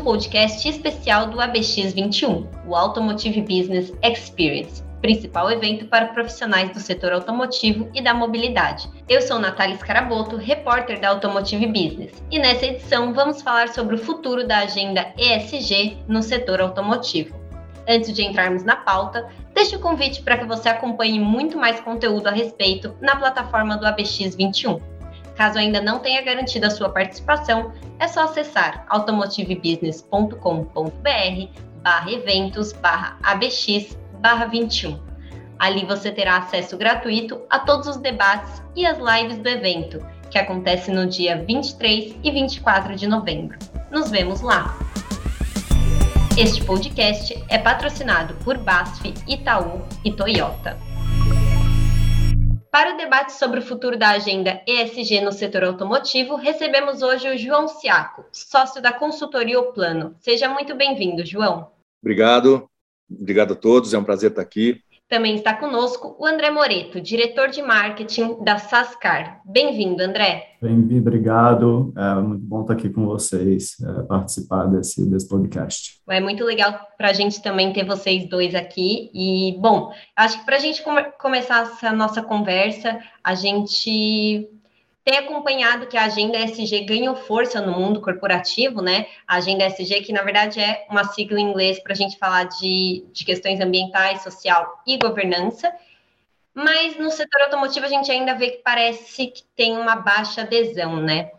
Um podcast especial do ABX21, o Automotive Business Experience, principal evento para profissionais do setor automotivo e da mobilidade. Eu sou Natália Scaraboto, repórter da Automotive Business, e nessa edição vamos falar sobre o futuro da agenda ESG no setor automotivo. Antes de entrarmos na pauta, deixe o convite para que você acompanhe muito mais conteúdo a respeito na plataforma do ABX21. Caso ainda não tenha garantido a sua participação, é só acessar automotivebusiness.com.br barra eventos barra ABX barra 21. Ali você terá acesso gratuito a todos os debates e as lives do evento, que acontece no dia 23 e 24 de novembro. Nos vemos lá! Este podcast é patrocinado por BASF, Itaú e Toyota. Para o debate sobre o futuro da agenda ESG no setor automotivo, recebemos hoje o João Ciaco, sócio da consultoria O Plano. Seja muito bem-vindo, João. Obrigado, obrigado a todos, é um prazer estar aqui. Também está conosco o André Moreto, diretor de marketing da Sascar. Bem-vindo, André. Bem-vindo, obrigado. É muito bom estar aqui com vocês, é, participar desse, desse podcast. É muito legal para a gente também ter vocês dois aqui. E, bom, acho que para a gente come começar essa nossa conversa, a gente tem acompanhado que a agenda SG ganhou força no mundo corporativo, né? A agenda SG, que na verdade é uma sigla em inglês para a gente falar de, de questões ambientais, social e governança. Mas no setor automotivo a gente ainda vê que parece que tem uma baixa adesão, né?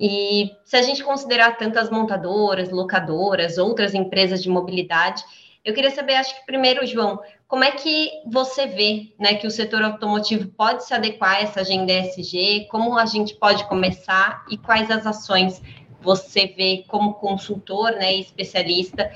E se a gente considerar tantas montadoras, locadoras, outras empresas de mobilidade, eu queria saber, acho que primeiro, João, como é que você vê né, que o setor automotivo pode se adequar a essa agenda ESG? Como a gente pode começar e quais as ações você vê como consultor né, e especialista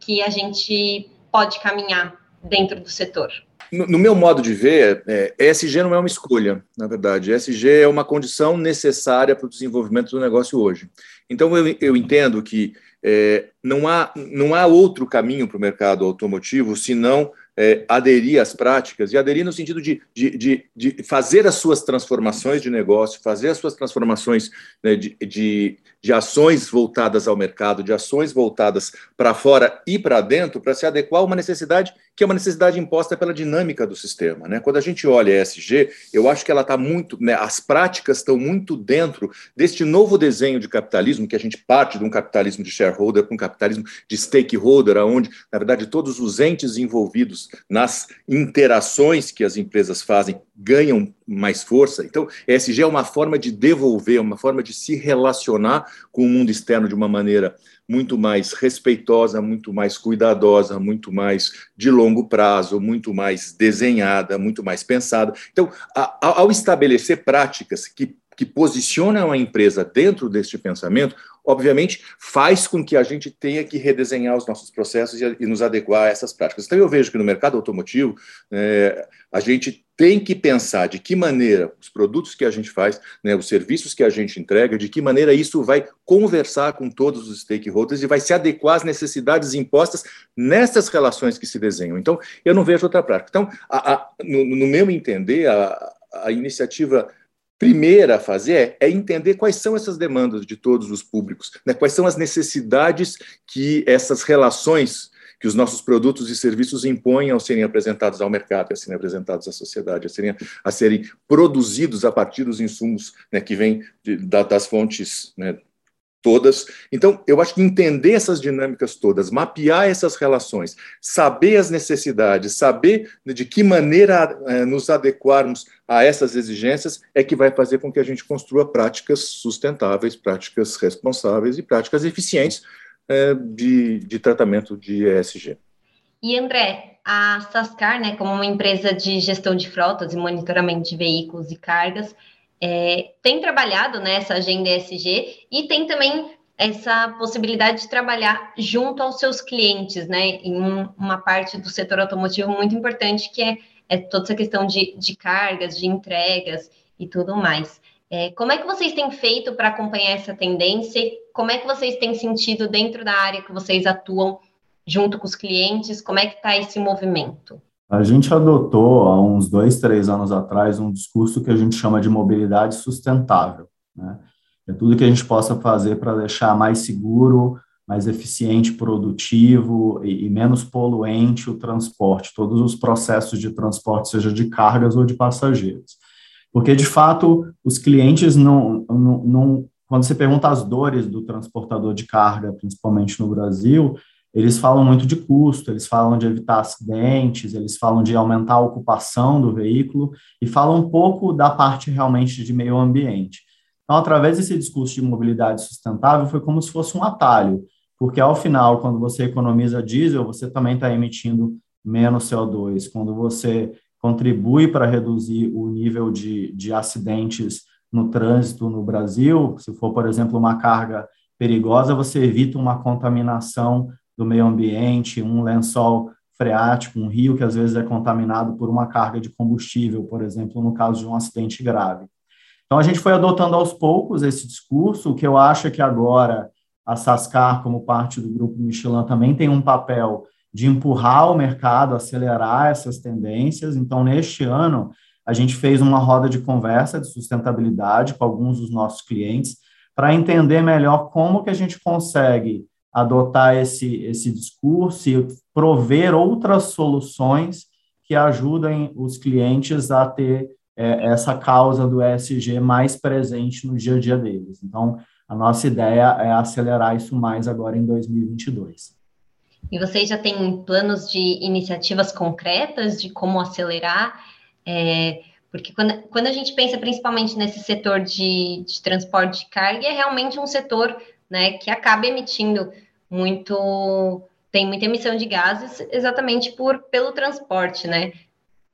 que a gente pode caminhar dentro do setor? No, no meu modo de ver, é, ESG não é uma escolha, na verdade. ESG é uma condição necessária para o desenvolvimento do negócio hoje. Então, eu, eu entendo que é, não, há, não há outro caminho para o mercado automotivo senão é, aderir às práticas, e aderir no sentido de, de, de, de, fazer as suas transformações de negócio, fazer as suas transformações né, de, de, de ações voltadas ao mercado, de ações voltadas para fora e para dentro, para se adequar a uma necessidade que é uma necessidade imposta pela dinâmica do sistema. Né? Quando a gente olha a ESG, eu acho que ela está muito, né, as práticas estão muito dentro deste novo desenho de capitalismo, que a gente parte de um capitalismo de shareholder para um capitalismo de stakeholder, onde, na verdade, todos os entes envolvidos nas interações que as empresas fazem ganham mais força. Então, ESG é uma forma de devolver, uma forma de se relacionar com o mundo externo de uma maneira muito mais respeitosa, muito mais cuidadosa, muito mais de longo prazo, muito mais desenhada, muito mais pensada. Então, ao estabelecer práticas que que posicionam a empresa dentro deste pensamento, obviamente, faz com que a gente tenha que redesenhar os nossos processos e, e nos adequar a essas práticas. Então, eu vejo que no mercado automotivo, é, a gente tem que pensar de que maneira os produtos que a gente faz, né, os serviços que a gente entrega, de que maneira isso vai conversar com todos os stakeholders e vai se adequar às necessidades impostas nessas relações que se desenham. Então, eu não vejo outra prática. Então, a, a, no, no meu entender, a, a iniciativa primeira a fazer é, é, entender quais são essas demandas de todos os públicos, né? quais são as necessidades que essas relações que os nossos produtos e serviços impõem ao serem apresentados ao mercado, a serem apresentados à sociedade, a serem, a serem produzidos a partir dos insumos né, que vêm das fontes né, todas. Então, eu acho que entender essas dinâmicas todas, mapear essas relações, saber as necessidades, saber de que maneira é, nos adequarmos a essas exigências é que vai fazer com que a gente construa práticas sustentáveis, práticas responsáveis e práticas eficientes é, de, de tratamento de ESG. E André, a Sascar, né, como uma empresa de gestão de frotas e monitoramento de veículos e cargas, é, tem trabalhado nessa agenda ESG e tem também essa possibilidade de trabalhar junto aos seus clientes, né, em uma parte do setor automotivo muito importante, que é, é toda essa questão de, de cargas, de entregas e tudo mais. É, como é que vocês têm feito para acompanhar essa tendência? Como é que vocês têm sentido dentro da área que vocês atuam junto com os clientes? Como é que está esse movimento? A gente adotou há uns dois, três anos atrás um discurso que a gente chama de mobilidade sustentável. Né? É tudo que a gente possa fazer para deixar mais seguro mais eficiente, produtivo e, e, menos poluente o transporte, todos os processos de transporte, seja de cargas ou de passageiros. Porque, de fato, os clientes não, não, não quando você pergunta as dores do transportador de carga, principalmente no Brasil, eles falam muito de custo, eles falam de evitar acidentes, eles falam de aumentar a ocupação do veículo e falam um pouco da parte realmente de meio ambiente. Então, através desse discurso de mobilidade sustentável, foi como se fosse um atalho, porque ao final, quando você economiza diesel, você também está emitindo menos CO2. Quando você contribui para reduzir o nível de, de acidentes no trânsito no Brasil, se for, por exemplo, uma carga perigosa, você evita uma contaminação do meio ambiente, um lençol freático, um rio que às vezes é contaminado por uma carga de combustível, por exemplo, no caso de um acidente grave. Então a gente foi adotando aos poucos esse discurso, o que eu acho é que agora a Sascar, como parte do grupo Michelin, também tem um papel de empurrar o mercado, acelerar essas tendências. Então, neste ano, a gente fez uma roda de conversa de sustentabilidade com alguns dos nossos clientes para entender melhor como que a gente consegue adotar esse, esse discurso e prover outras soluções que ajudem os clientes a ter é, essa causa do ESG mais presente no dia a dia deles. Então, a nossa ideia é acelerar isso mais agora em 2022. E vocês já têm planos de iniciativas concretas de como acelerar? É, porque quando, quando a gente pensa principalmente nesse setor de, de transporte de carga, é realmente um setor né, que acaba emitindo muito tem muita emissão de gases exatamente por pelo transporte, né?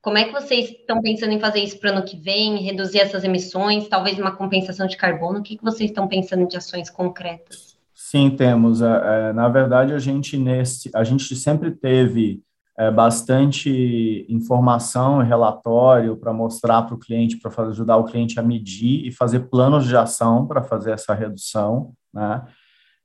Como é que vocês estão pensando em fazer isso para o ano que vem, reduzir essas emissões, talvez uma compensação de carbono? O que, que vocês estão pensando de ações concretas? Sim, temos. É, é na verdade, a gente nesse, a gente sempre teve é, bastante informação e relatório para mostrar para o cliente, para ajudar o cliente a medir e fazer planos de ação para fazer essa redução, né?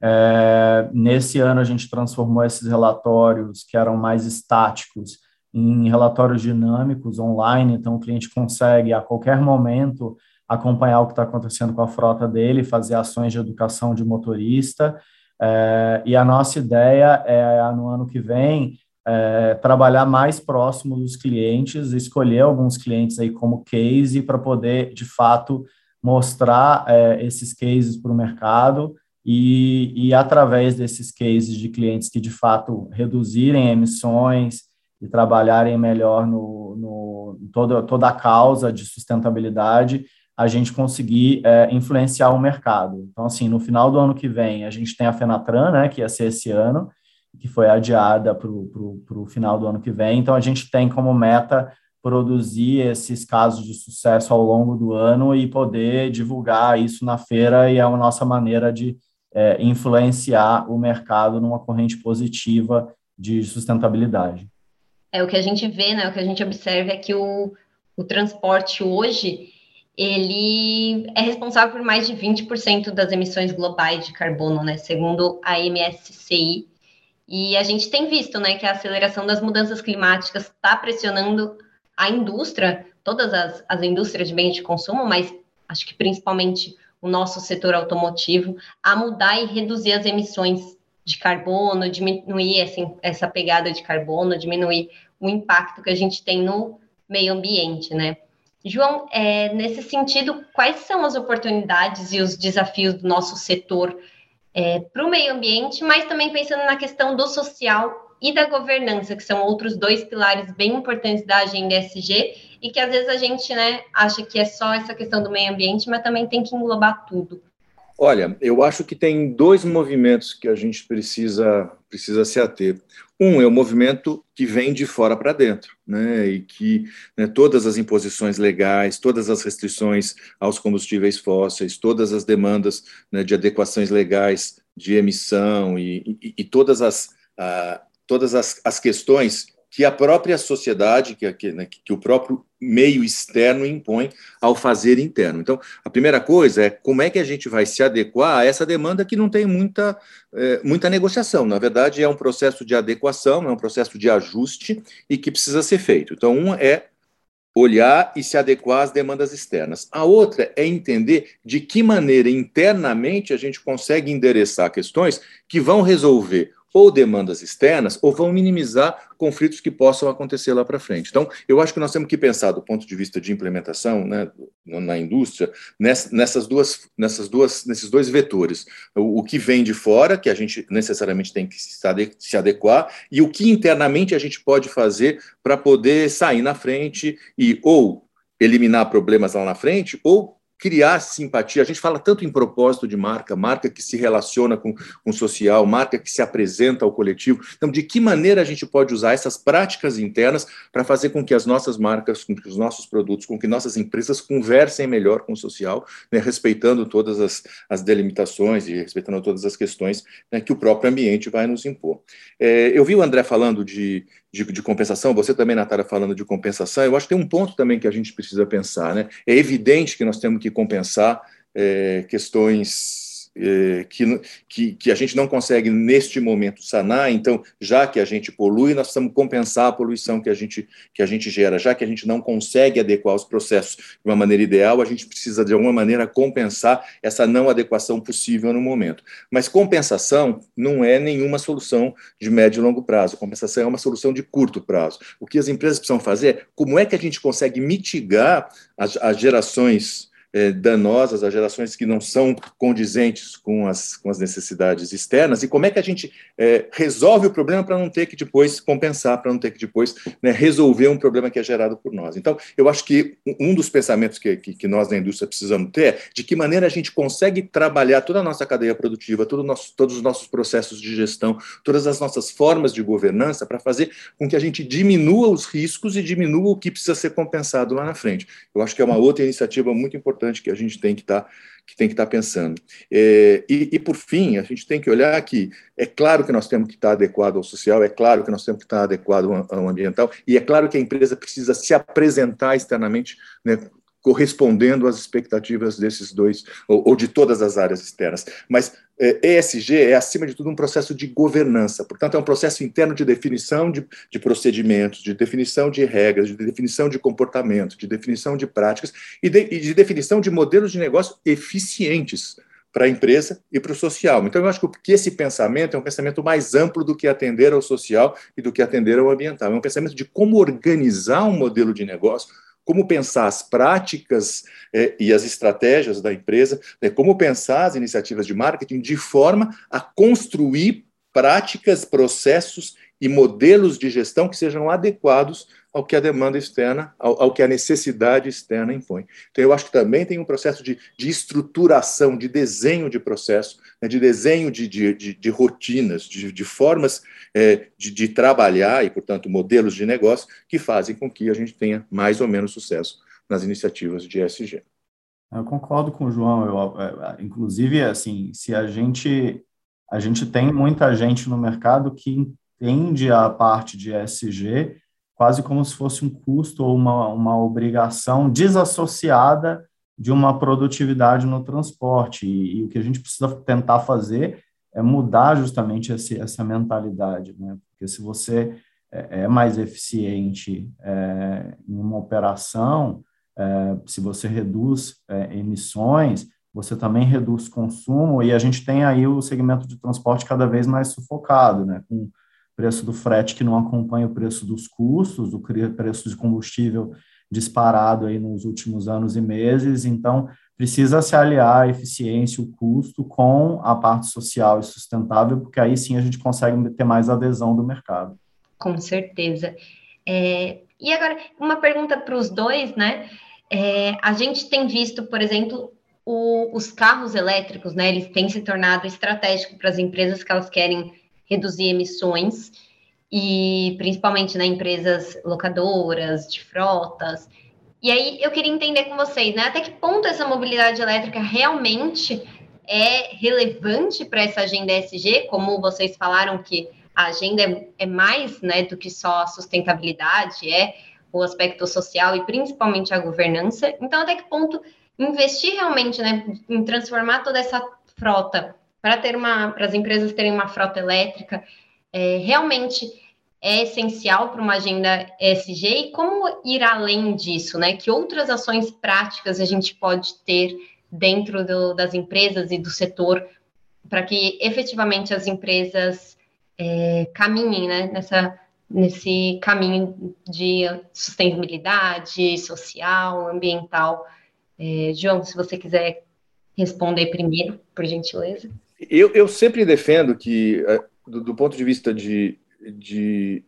É, nesse ano, a gente transformou esses relatórios que eram mais estáticos em relatórios dinâmicos online, então o cliente consegue a qualquer momento acompanhar o que está acontecendo com a frota dele, fazer ações de educação de motorista. É, e a nossa ideia é, no ano que vem, é, trabalhar mais próximo dos clientes, escolher alguns clientes aí como case para poder, de fato, mostrar é, esses cases para o mercado e, e através desses cases de clientes que de fato reduzirem emissões e trabalharem melhor no, no toda, toda a causa de sustentabilidade, a gente conseguir é, influenciar o mercado. Então, assim, no final do ano que vem, a gente tem a Fenatran, né, que ia ser esse ano, que foi adiada para o final do ano que vem. Então, a gente tem como meta produzir esses casos de sucesso ao longo do ano e poder divulgar isso na feira, e é a nossa maneira de é, influenciar o mercado numa corrente positiva de sustentabilidade. É o que a gente vê, né? O que a gente observa é que o, o transporte hoje ele é responsável por mais de 20% das emissões globais de carbono, né? Segundo a MSCI. E a gente tem visto, né, que a aceleração das mudanças climáticas está pressionando a indústria, todas as, as indústrias de bens de consumo, mas acho que principalmente o nosso setor automotivo a mudar e reduzir as emissões de carbono, diminuir assim, essa pegada de carbono, diminuir o impacto que a gente tem no meio ambiente, né? João, é, nesse sentido, quais são as oportunidades e os desafios do nosso setor é, para o meio ambiente, mas também pensando na questão do social e da governança, que são outros dois pilares bem importantes da agenda ESG e que às vezes a gente né, acha que é só essa questão do meio ambiente, mas também tem que englobar tudo. Olha, eu acho que tem dois movimentos que a gente precisa, precisa se ater. Um é o movimento que vem de fora para dentro, né, e que né, todas as imposições legais, todas as restrições aos combustíveis fósseis, todas as demandas né, de adequações legais de emissão e, e, e todas as, uh, todas as, as questões que a própria sociedade, que, que, né, que, o próprio meio externo impõe ao fazer interno. Então, a primeira coisa é como é que a gente vai se adequar a essa demanda que não tem muita, é, muita negociação. Na verdade, é um processo de adequação, é um processo de ajuste e que precisa ser feito. Então, um é olhar e se adequar às demandas externas. A outra é entender de que maneira internamente a gente consegue endereçar questões que vão resolver ou demandas externas, ou vão minimizar conflitos que possam acontecer lá para frente. Então, eu acho que nós temos que pensar do ponto de vista de implementação né, na indústria nessas duas, nessas duas, nesses dois vetores. O, o que vem de fora, que a gente necessariamente tem que se adequar, e o que internamente a gente pode fazer para poder sair na frente e ou eliminar problemas lá na frente, ou criar simpatia. A gente fala tanto em propósito de marca, marca que se relaciona com, o social, marca que se apresenta ao coletivo. Então, de que maneira a gente pode usar essas práticas internas para fazer com que as nossas marcas, com que os nossos produtos, com que nossas empresas conversem melhor com o social, né, respeitando todas as, as delimitações e respeitando todas as questões né, que o próprio ambiente vai nos impor. É, eu vi o André falando de, de, de, compensação, você também, Natália, falando de compensação, eu acho que tem um ponto também que a gente precisa pensar. Né? É evidente que nós temos que compensar é, questões que, que, que, a gente não consegue neste momento sanar, então, já que a gente polui, nós precisamos compensar a poluição que a gente, que a gente gera, já que a gente não consegue adequar os processos de uma maneira ideal, a gente precisa, de alguma maneira, compensar essa não adequação possível no momento. Mas compensação não é nenhuma solução de médio e longo prazo, compensação é uma solução de curto prazo. O que as empresas precisam fazer é como é que a gente consegue mitigar as, as gerações é, danosas a gerações que não são condizentes com as, com as necessidades externas e como é que a gente é, resolve o problema para não ter que depois compensar, para não ter que depois né, resolver um problema que é gerado por nós. Então, eu acho que um dos pensamentos que, que, que, nós na indústria precisamos ter é de que maneira a gente consegue trabalhar toda a nossa cadeia produtiva, todo nosso, todos os nossos processos de gestão, todas as nossas formas de governança para fazer com que a gente diminua os riscos e diminua o que precisa ser compensado lá na frente. Eu acho que é uma outra iniciativa muito importante importante que a gente tem que estar tá, que tem que estar tá pensando. É, e, e, por fim, a gente tem que olhar que é claro que nós temos que estar tá adequado ao social, é claro que nós temos que estar adequado ao ambiental, e é claro que a empresa precisa se apresentar externamente né, correspondendo às expectativas desses dois, ou, ou de todas as áreas externas. Mas é, ESG é, acima de tudo, um processo de governança, portanto, é um processo interno de definição de, de procedimentos, de definição de regras, de definição de comportamento, de definição de práticas e de, e de definição de modelos de negócio eficientes para a empresa e para o social. Então, eu acho que esse pensamento é um pensamento mais amplo do que atender ao social e do que atender ao ambiental. É um pensamento de como organizar um modelo de negócio como pensar as práticas é, e as estratégias da empresa, né, como pensar as iniciativas de marketing de forma a construir práticas, processos e modelos de gestão que sejam adequados ao que a demanda externa, ao, ao, que a necessidade externa impõe. Então, eu acho que também tem um processo de, de estruturação, de desenho de processo, né, de desenho de, de, de, de rotinas, de, formas é, de, trabalhar e, portanto, modelos de negócio que fazem com que a gente tenha mais ou menos sucesso nas iniciativas de ESG. Eu concordo com o João. Eu, é, inclusive, assim, se a gente a gente tem muita gente no mercado que entende a parte de ESG quase como se fosse um custo ou uma, uma obrigação desassociada de uma produtividade no transporte. E, e, o que a gente precisa tentar fazer é mudar justamente esse, essa mentalidade, né? Porque se você é, é mais eficiente é, em uma operação, é, se você reduz é, emissões, você também reduz consumo, e a gente tem aí o segmento de transporte cada vez mais sufocado, né? Com preço do frete que não acompanha o preço dos custos, o preço de combustível disparado aí nos últimos anos e meses, então precisa se aliar a eficiência, o custo com a parte social e sustentável, porque aí sim a gente consegue ter mais adesão do mercado. Com certeza. É, e agora, uma pergunta para os dois, né? É, a gente tem visto, por exemplo, o, os carros elétricos, né? Eles têm se tornado estratégico para as empresas que elas querem reduzir emissões, e principalmente né, empresas locadoras, de frotas. E aí eu queria entender com vocês, né, até que ponto essa mobilidade elétrica realmente é relevante para essa agenda ESG, como vocês falaram que a agenda é, é mais né, do que só a sustentabilidade, é o aspecto social e principalmente a governança. Então, até que ponto investir realmente né, em transformar toda essa frota para ter uma para as empresas terem uma frota elétrica é, realmente é essencial para uma agenda ESG e como ir além disso, né? Que outras ações práticas a gente pode ter dentro do, das empresas e do setor para que efetivamente as empresas é, caminhem né, nessa, nesse caminho de sustentabilidade social, ambiental. É, João, se você quiser responder primeiro, por gentileza. Eu, eu sempre defendo que, é, do, do ponto de vista de, de,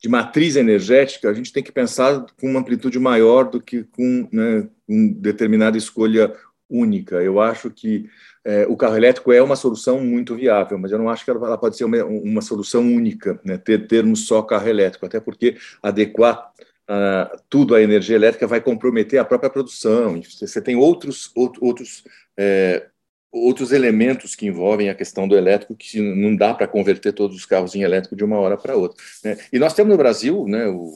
de, matriz energética, a gente tem que pensar com uma amplitude maior do que com né, uma determinada escolha única. Eu acho que é, o carro elétrico é uma solução muito viável, mas eu não acho que ela, pode ser uma, uma solução única, né, ter termos só carro elétrico, até porque adequar uh, tudo à energia elétrica vai comprometer a própria produção. Você tem outros, outros, é, outros elementos que envolvem a questão do elétrico que não dá para converter todos os carros em elétrico de uma hora para outra. Né? E nós temos no Brasil, né, o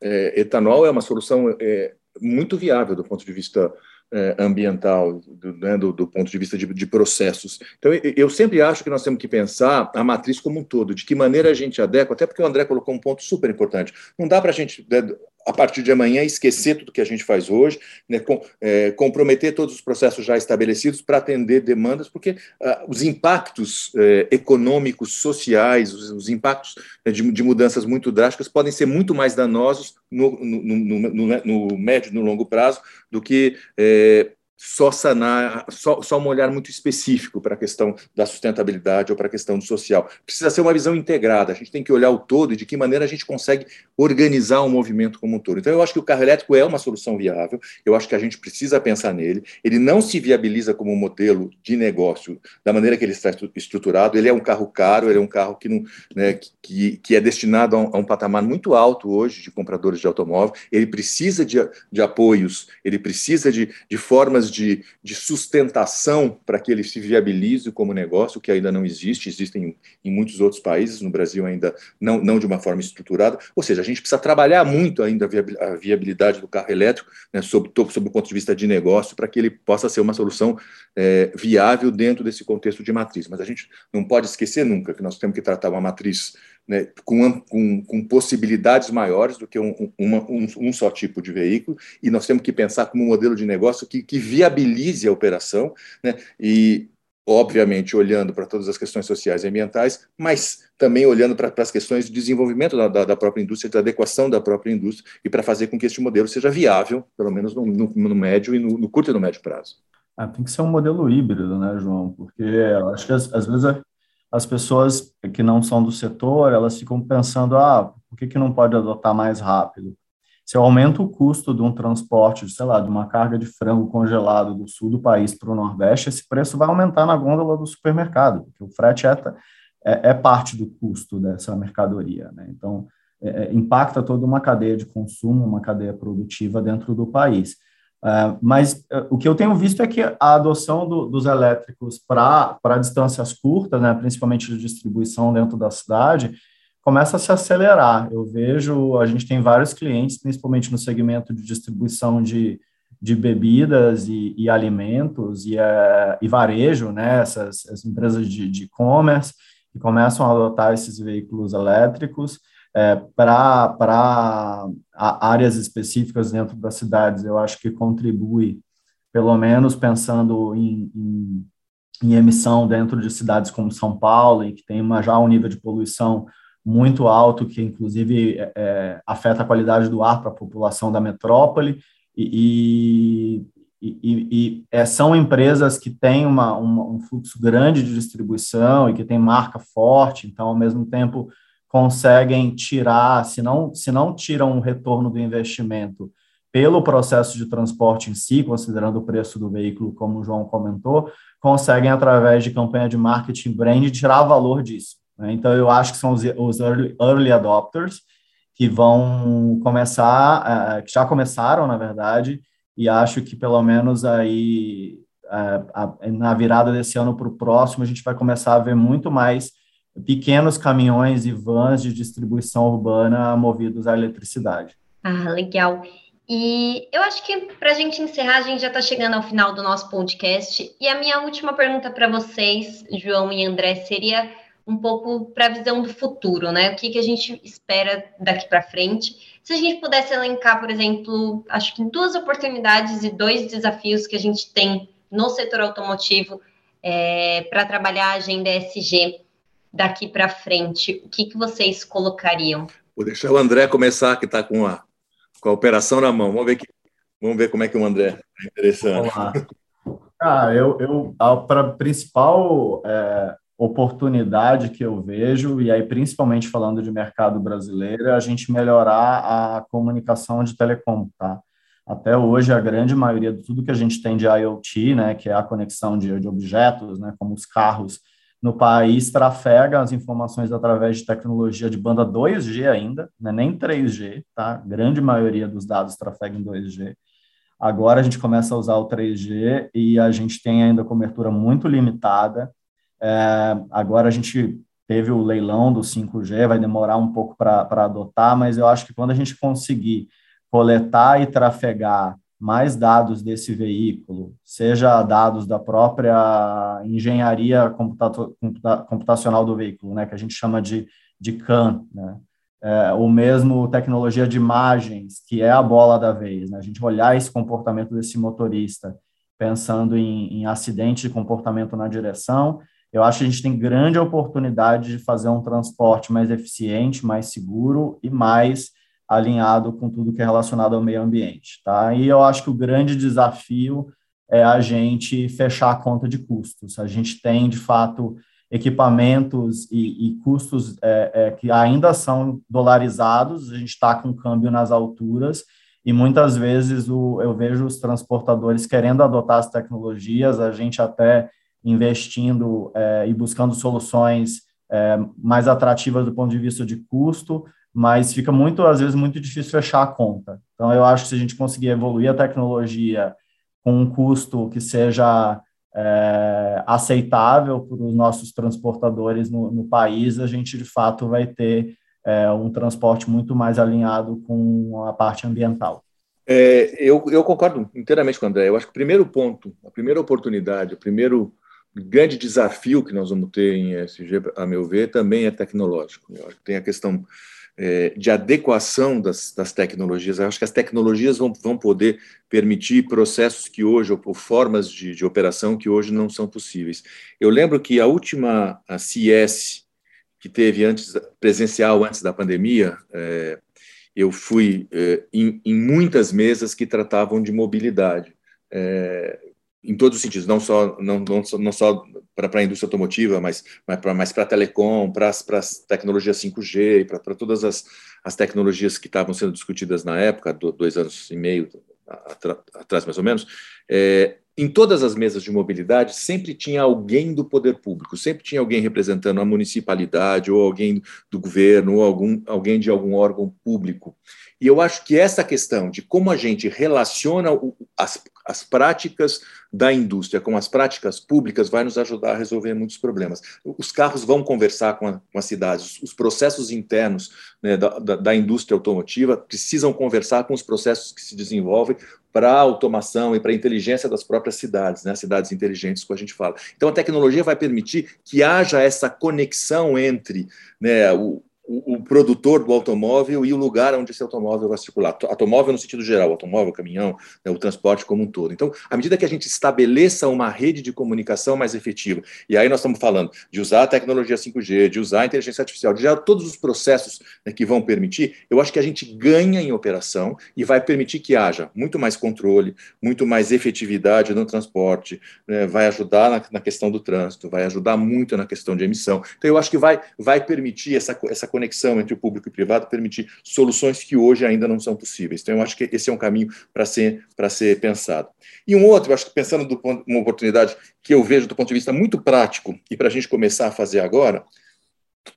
é, etanol é uma solução é, muito viável do ponto de vista é, ambiental, do, né, do, do, ponto de vista de, de, processos. Então, eu sempre acho que nós temos que pensar a matriz como um todo, de que maneira a gente adequa, até porque o André colocou um ponto super importante. Não dá para a gente, né, a partir de amanhã, esquecer tudo que a gente faz hoje, né, com, é, comprometer todos os processos já estabelecidos para atender demandas, porque ah, os impactos é, econômicos, sociais, os, os impactos né, de, de, mudanças muito drásticas podem ser muito mais danosos no, no, no, no, médio e no longo prazo do que é, só sanar, só, só um olhar muito específico para a questão da sustentabilidade ou para a questão do social. Precisa ser uma visão integrada, a gente tem que olhar o todo e de que maneira a gente consegue organizar um movimento como um todo. Então, eu acho que o carro elétrico é uma solução viável, eu acho que a gente precisa pensar nele, ele não se viabiliza como um modelo de negócio da maneira que ele está estruturado, ele é um carro caro, ele é um carro que, não, né, que, que é destinado a um, a um patamar muito alto hoje de compradores de automóvel, ele precisa de, de apoios, ele precisa de, de formas de, de sustentação para que ele se viabilize como negócio, que ainda não existe, existem em muitos outros países, no Brasil ainda não, não de uma forma estruturada. Ou seja, a gente precisa trabalhar muito ainda a viabilidade do carro elétrico, né, sob, sob o ponto de vista de negócio, para que ele possa ser uma solução é, viável dentro desse contexto de matriz. Mas a gente não pode esquecer nunca que nós temos que tratar uma matriz né, com, com, com, possibilidades maiores do que um, uma, um, um, só tipo de veículo, e nós temos que pensar como um modelo de negócio que, que viabilize a operação, né, e, obviamente, olhando para todas as questões sociais e ambientais, mas também olhando para, as questões de desenvolvimento da, da, da, própria indústria, da adequação da própria indústria, e para fazer com que este modelo seja viável, pelo menos no, no, no médio e no, no, curto e no médio prazo. Ah, tem que ser um modelo híbrido, né, João? Porque eu acho que às, às vezes as pessoas que não são do setor, elas ficam pensando, ah, por que, que não pode adotar mais rápido? Se eu aumento o custo de um transporte, sei lá, de uma carga de frango congelado do sul do país para o Nordeste, esse preço vai aumentar na gôndola do supermercado, porque o frete é, é, é parte do custo dessa mercadoria. Né? Então, é, é impacta toda uma cadeia de consumo, uma cadeia produtiva dentro do país. Uh, mas uh, o que eu tenho visto é que a adoção do, dos elétricos para distâncias curtas, né, principalmente de distribuição dentro da cidade, começa a se acelerar. Eu vejo, a gente tem vários clientes, principalmente no segmento de distribuição de, de bebidas e, e alimentos e, uh, e varejo, né, essas empresas de e-commerce, que começam a adotar esses veículos elétricos é, para áreas específicas dentro das cidades, eu acho que contribui, pelo menos pensando em, em, em, emissão dentro de cidades como São Paulo, em que tem uma, já um nível de poluição muito alto, que inclusive é, é afeta a qualidade do ar para a população da metrópole, e, e, e, e é, são empresas que têm uma, uma, um fluxo grande de distribuição e que têm marca forte, então, ao mesmo tempo, conseguem tirar, se não, se não tiram o retorno do investimento pelo processo de transporte em si, considerando o preço do veículo, como o João comentou, conseguem, através de campanha de marketing brand, tirar valor disso. Né? Então, eu acho que são os, os early, early adopters que vão começar, uh, que já começaram, na verdade, e acho que pelo menos aí, uh, na virada desse ano para o próximo, a gente vai começar a ver muito mais pequenos caminhões e vans de distribuição urbana movidos à eletricidade. Ah, legal. E eu acho que para a gente encerrar, a gente já está chegando ao final do nosso podcast. E a minha última pergunta para vocês, João e André, seria um pouco para a visão do futuro, né? O que, que a gente espera daqui para frente. Se a gente pudesse elencar, por exemplo, acho que duas oportunidades e dois desafios que a gente tem no setor automotivo é, para trabalhar a agenda ESG daqui para frente, o que, que vocês colocariam? Vou deixar o André começar, que está com a, com a operação na mão. Vamos ver, que, vamos ver como é que o André é interessante. Ah, eu, eu a principal é, oportunidade que eu vejo, e aí principalmente falando de mercado brasileiro, é a gente melhorar a comunicação de telecom, tá? Até hoje, a grande maioria de tudo que a gente tem de IoT, né, que é a conexão de, de objetos, né, como os carros, no país trafega as informações através de tecnologia de banda 2G ainda, né, nem 3G, tá? Grande maioria dos dados trafega em 2G. Agora a gente começa a usar o 3G e a gente tem ainda cobertura muito limitada. É, agora a gente teve o leilão do 5G, vai demorar um pouco para adotar, mas eu acho que quando a gente conseguir coletar e trafegar mais dados desse veículo, seja dados da própria engenharia computa computacional do veículo, né, que a gente chama de, de CAN, né, é, ou mesmo tecnologia de imagens, que é a bola da vez, né, a gente olhar esse comportamento desse motorista, pensando em, em acidente de comportamento na direção, eu acho que a gente tem grande oportunidade de fazer um transporte mais eficiente, mais seguro e mais alinhado com tudo que é relacionado ao meio ambiente, tá? E eu acho que o grande desafio é a gente fechar a conta de custos. A gente tem, de fato, equipamentos e, e custos é, é, que ainda são dolarizados, a gente está com câmbio nas alturas, e muitas vezes o, eu vejo os transportadores querendo adotar as tecnologias, a gente até investindo é, e buscando soluções é, mais atrativas do ponto de vista de custo, mas fica muito, às vezes, muito difícil fechar a conta. Então, eu acho que se a gente conseguir evoluir a tecnologia com um custo que seja é, aceitável para os nossos transportadores no, no, país, a gente, de fato, vai ter é, um transporte muito mais alinhado com a parte ambiental. É, eu, eu concordo inteiramente com o André. Eu acho que o primeiro ponto, a primeira oportunidade, o primeiro grande desafio que nós vamos ter em ESG, a meu ver, também é tecnológico. Eu acho que tem a questão é, de adequação das, das, tecnologias. Eu acho que as tecnologias vão, vão poder permitir processos que hoje, ou, formas de, de, operação que hoje não são possíveis. Eu lembro que a última a CIS que teve antes presencial antes da pandemia, é, eu fui é, em, em, muitas mesas que tratavam de mobilidade. É, em todos os sentidos, não só não, não, não só para a indústria automotiva, mas, mas para telecom, para as tecnologias 5G, para todas as, as tecnologias que estavam sendo discutidas na época, do, dois anos e meio atrás mais ou menos, é, em todas as mesas de mobilidade sempre tinha alguém do poder público, sempre tinha alguém representando a municipalidade ou alguém do governo ou algum, alguém de algum órgão público. E eu acho que essa questão de como a gente relaciona o, as, as práticas da indústria com as práticas públicas vai nos ajudar a resolver muitos problemas. Os carros vão conversar com, a, com as cidades, os processos internos né, da, da, da, indústria automotiva precisam conversar com os processos que se desenvolvem para a automação e para a inteligência das próprias cidades, né, cidades inteligentes que a gente fala. Então, a tecnologia vai permitir que haja essa conexão entre né, o, o, produtor do automóvel e o lugar onde esse automóvel vai circular. Automóvel no sentido geral, automóvel, caminhão, né, o transporte como um todo. Então, à medida que a gente estabeleça uma rede de comunicação mais efetiva, e aí nós estamos falando de usar a tecnologia 5G, de usar a inteligência artificial, de já todos os processos né, que vão permitir, eu acho que a gente ganha em operação e vai permitir que haja muito mais controle, muito mais efetividade no transporte, né, vai ajudar na, na, questão do trânsito, vai ajudar muito na questão de emissão. Então, eu acho que vai, vai permitir essa, essa conexão conexão entre o público e o privado permitir soluções que hoje ainda não são possíveis. Então, eu acho que esse é um caminho para ser, ser pensado. E um outro, acho que pensando do ponto, uma oportunidade que eu vejo do ponto de vista muito prático, e para a gente começar a fazer agora,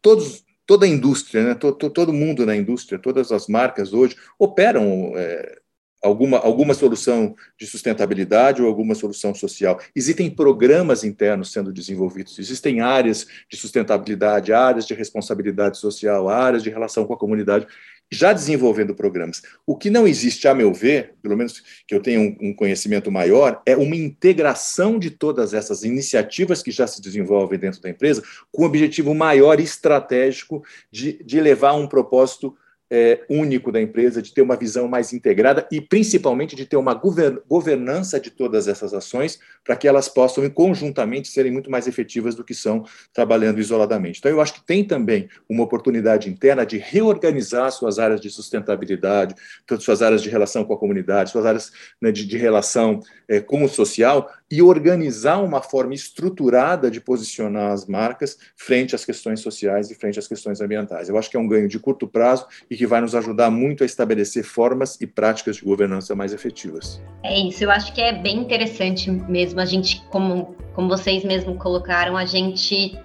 todos, toda a indústria, né, todo, todo mundo na indústria, todas as marcas hoje operam é, alguma, alguma solução de sustentabilidade ou alguma solução social. Existem programas internos sendo desenvolvidos, existem áreas de sustentabilidade, áreas de responsabilidade social, áreas de relação com a comunidade já desenvolvendo programas. O que não existe, a meu ver, pelo menos que eu tenha um, um, conhecimento maior, é uma integração de todas essas iniciativas que já se desenvolvem dentro da empresa com o objetivo maior estratégico de, de levar um propósito é, único da empresa, de ter uma visão mais integrada e, principalmente, de ter uma governança de todas essas ações para que elas possam, conjuntamente, serem muito mais efetivas do que são trabalhando isoladamente. Então, eu acho que tem também uma oportunidade interna de reorganizar suas áreas de sustentabilidade, suas áreas de relação com a comunidade, suas áreas né, de, de, relação é, com o social e organizar uma forma estruturada de posicionar as marcas frente às questões sociais e frente às questões ambientais. Eu acho que é um ganho de curto prazo e que vai nos ajudar muito a estabelecer formas e práticas de governança mais efetivas. É isso, eu acho que é bem interessante mesmo a gente, como, como vocês mesmo colocaram, a gente,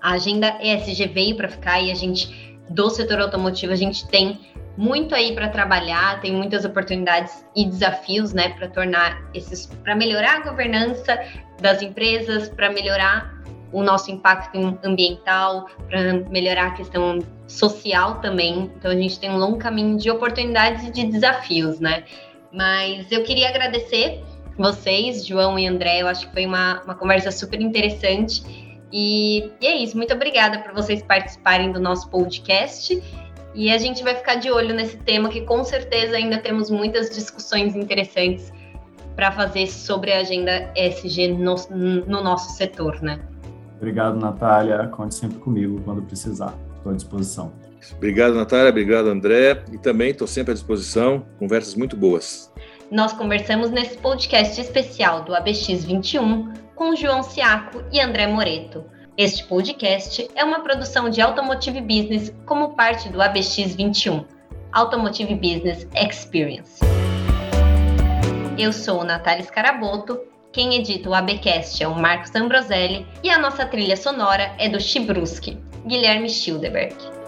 a agenda ESG veio para ficar e a gente, do setor automotivo, a gente tem muito aí para trabalhar, tem muitas oportunidades e desafios, né, para tornar esses, para melhorar a governança das empresas, para melhorar o nosso impacto ambiental, para melhorar a questão social também. Então a gente tem um longo caminho de oportunidades e de desafios, né? Mas eu queria agradecer vocês, João e André. Eu acho que foi uma, uma conversa super interessante. E, e é isso. Muito obrigada por vocês participarem do nosso podcast. E a gente vai ficar de olho nesse tema, que com certeza ainda temos muitas discussões interessantes para fazer sobre a agenda SG no, no, nosso setor, né? Obrigado, Natália. Conte sempre comigo quando precisar. Estou à disposição. Obrigado, Natália. Obrigado, André. E também estou sempre à disposição. Conversas muito boas. Nós conversamos nesse podcast especial do ABX 21 com João Ciaco e André Moreto este podcast é uma produção de Automotive Business como parte do ABX 21, Automotive Business Experience. Eu sou Natália Scaraboto, quem edita o ABcast é o Marcos Ambroselli e a nossa trilha sonora é do Chibruski, Guilherme Schildeberg.